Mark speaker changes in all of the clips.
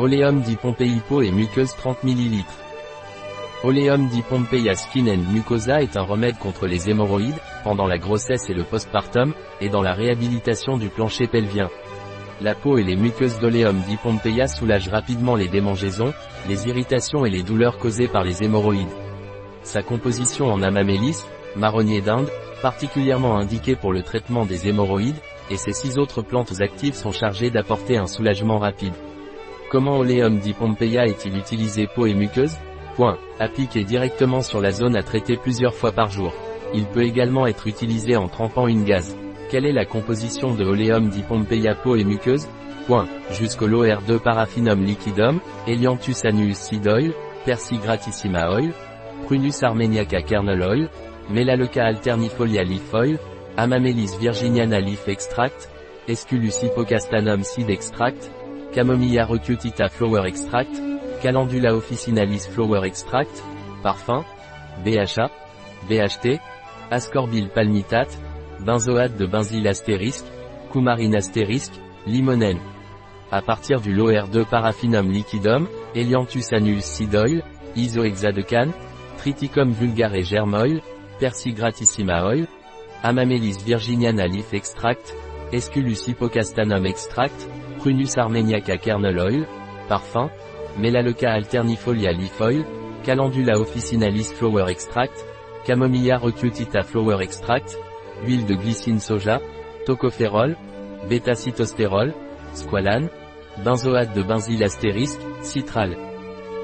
Speaker 1: Oleum di peau et muqueuse 30 ml. Oleum di Pompeia Skin and Mucosa est un remède contre les hémorroïdes, pendant la grossesse et le postpartum, et dans la réhabilitation du plancher pelvien. La peau et les muqueuses d'Oleum di Pompeia soulagent rapidement les démangeaisons, les irritations et les douleurs causées par les hémorroïdes. Sa composition en amamélis, marronnier d'Inde, particulièrement indiquée pour le traitement des hémorroïdes, et ses six autres plantes actives sont chargées d'apporter un soulagement rapide. Comment Oleum di Pompeia est-il utilisé peau et muqueuse? Appliqué directement sur la zone à traiter plusieurs fois par jour. Il peut également être utilisé en trempant une gaze. Quelle est la composition de Oleum di Pompeia peau et muqueuse? Point. Jusqu'au LOR2 paraffinum liquidum, Elianthus annuus seed oil, Persi gratissima oil, Prunus armeniaca kernel oil, Melaleuca alternifolia leaf oil, Amamelis virginiana leaf extract, Esculus hippocastanum seed extract, Camomilla recutita flower extract, Calendula officinalis flower extract, parfum, BHA, BHT, ascorbyl palmitate, benzoate de benzyl astérisque, coumarine astérisque, limonène. À partir du LOR2 paraffinum liquidum, Elianthus annulus seed oil, isohexadecan, Triticum vulgare germ oil, Persigratissima oil, Amamelis virginiana leaf extract, Esculus hippocastanum extract, Prunus armeniaca kernel oil, parfum, Melaleuca alternifolia leaf oil, Calendula officinalis flower extract, Camomilla recutita flower extract, huile de glycine soja, tocopherol, bêta-cytostérol, squalane, benzoate de benzyl astérisque, citral.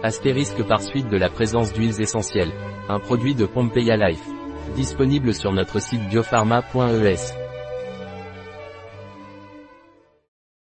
Speaker 1: Astérisque par suite de la présence d'huiles essentielles. Un produit de Pompeia Life. Disponible sur notre site biopharma.es.